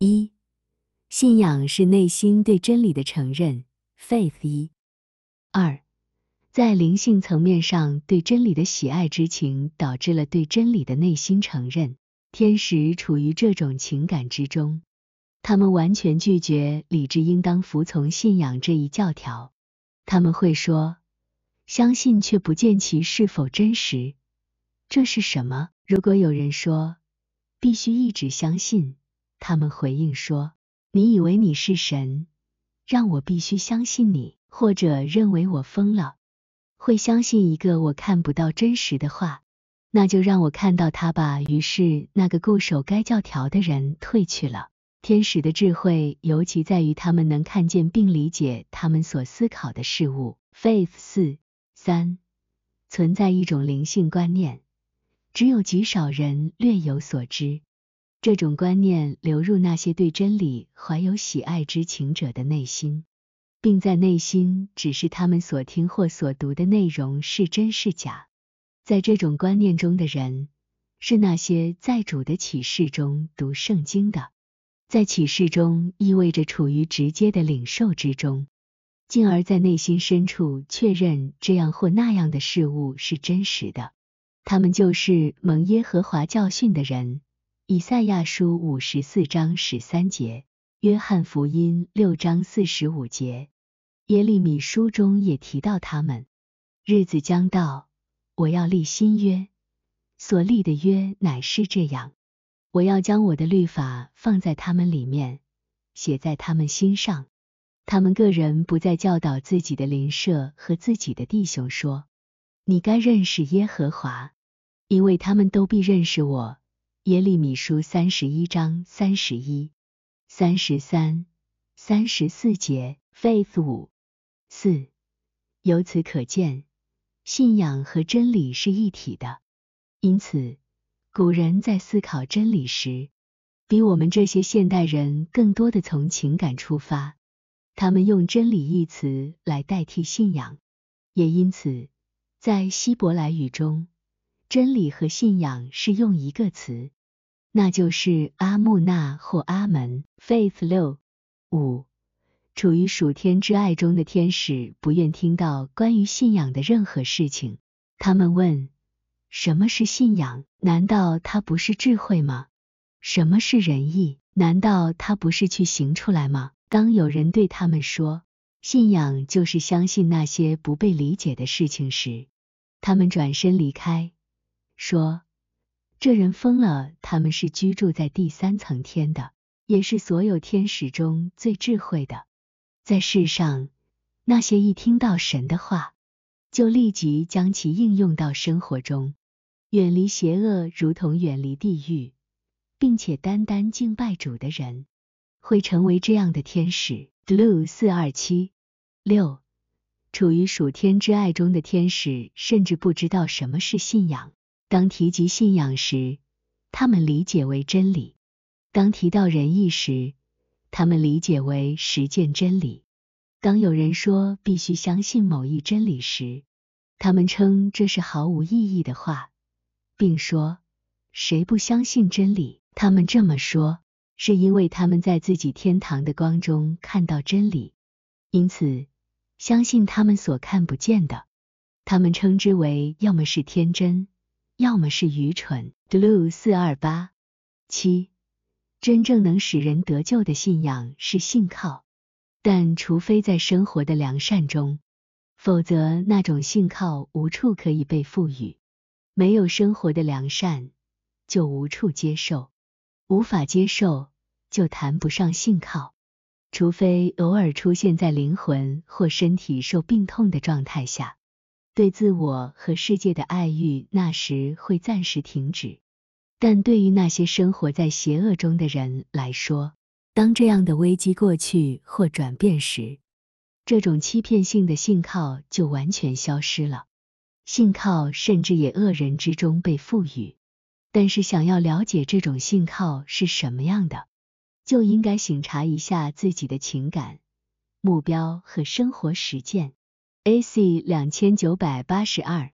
一、信仰是内心对真理的承认，faith 一。二、在灵性层面上对真理的喜爱之情，导致了对真理的内心承认。天使处于这种情感之中，他们完全拒绝理智应当服从信仰这一教条。他们会说，相信却不见其是否真实，这是什么？如果有人说必须一直相信。他们回应说：“你以为你是神，让我必须相信你，或者认为我疯了，会相信一个我看不到真实的话，那就让我看到他吧。”于是，那个固守该教条的人退去了。天使的智慧尤其在于他们能看见并理解他们所思考的事物。Faith 四三存在一种灵性观念，只有极少人略有所知。这种观念流入那些对真理怀有喜爱之情者的内心，并在内心指示他们所听或所读的内容是真是假。在这种观念中的人，是那些在主的启示中读圣经的，在启示中意味着处于直接的领受之中，进而在内心深处确认这样或那样的事物是真实的。他们就是蒙耶和华教训的人。以赛亚书五十四章十三节，约翰福音六章四十五节，耶利米书中也提到他们。日子将到，我要立新约，所立的约乃是这样：我要将我的律法放在他们里面，写在他们心上。他们个人不再教导自己的邻舍和自己的弟兄说：“你该认识耶和华，因为他们都必认识我。”耶利米书三十一章三十一、三十三、三十四节，Faith 五四。由此可见，信仰和真理是一体的。因此，古人在思考真理时，比我们这些现代人更多的从情感出发。他们用真理一词来代替信仰，也因此，在希伯来语中，真理和信仰是用一个词。那就是阿木纳或阿门。Faith 六五，处于属天之爱中的天使不愿听到关于信仰的任何事情。他们问：什么是信仰？难道它不是智慧吗？什么是仁义？难道它不是去行出来吗？当有人对他们说信仰就是相信那些不被理解的事情时，他们转身离开，说。这人疯了！他们是居住在第三层天的，也是所有天使中最智慧的。在世上，那些一听到神的话，就立即将其应用到生活中，远离邪恶，如同远离地狱，并且单单敬拜主的人，会成为这样的天使。Blue 四二七六，处于属天之爱中的天使，甚至不知道什么是信仰。当提及信仰时，他们理解为真理；当提到仁义时，他们理解为实践真理；当有人说必须相信某一真理时，他们称这是毫无意义的话，并说谁不相信真理？他们这么说，是因为他们在自己天堂的光中看到真理，因此相信他们所看不见的。他们称之为要么是天真。要么是愚蠢。Blue 四二八七，真正能使人得救的信仰是信靠，但除非在生活的良善中，否则那种信靠无处可以被赋予。没有生活的良善，就无处接受；无法接受，就谈不上信靠。除非偶尔出现在灵魂或身体受病痛的状态下。对自我和世界的爱欲，那时会暂时停止。但对于那些生活在邪恶中的人来说，当这样的危机过去或转变时，这种欺骗性的信靠就完全消失了。信靠甚至也恶人之中被赋予。但是，想要了解这种信靠是什么样的，就应该醒察一下自己的情感、目标和生活实践。AC 两千九百八十二。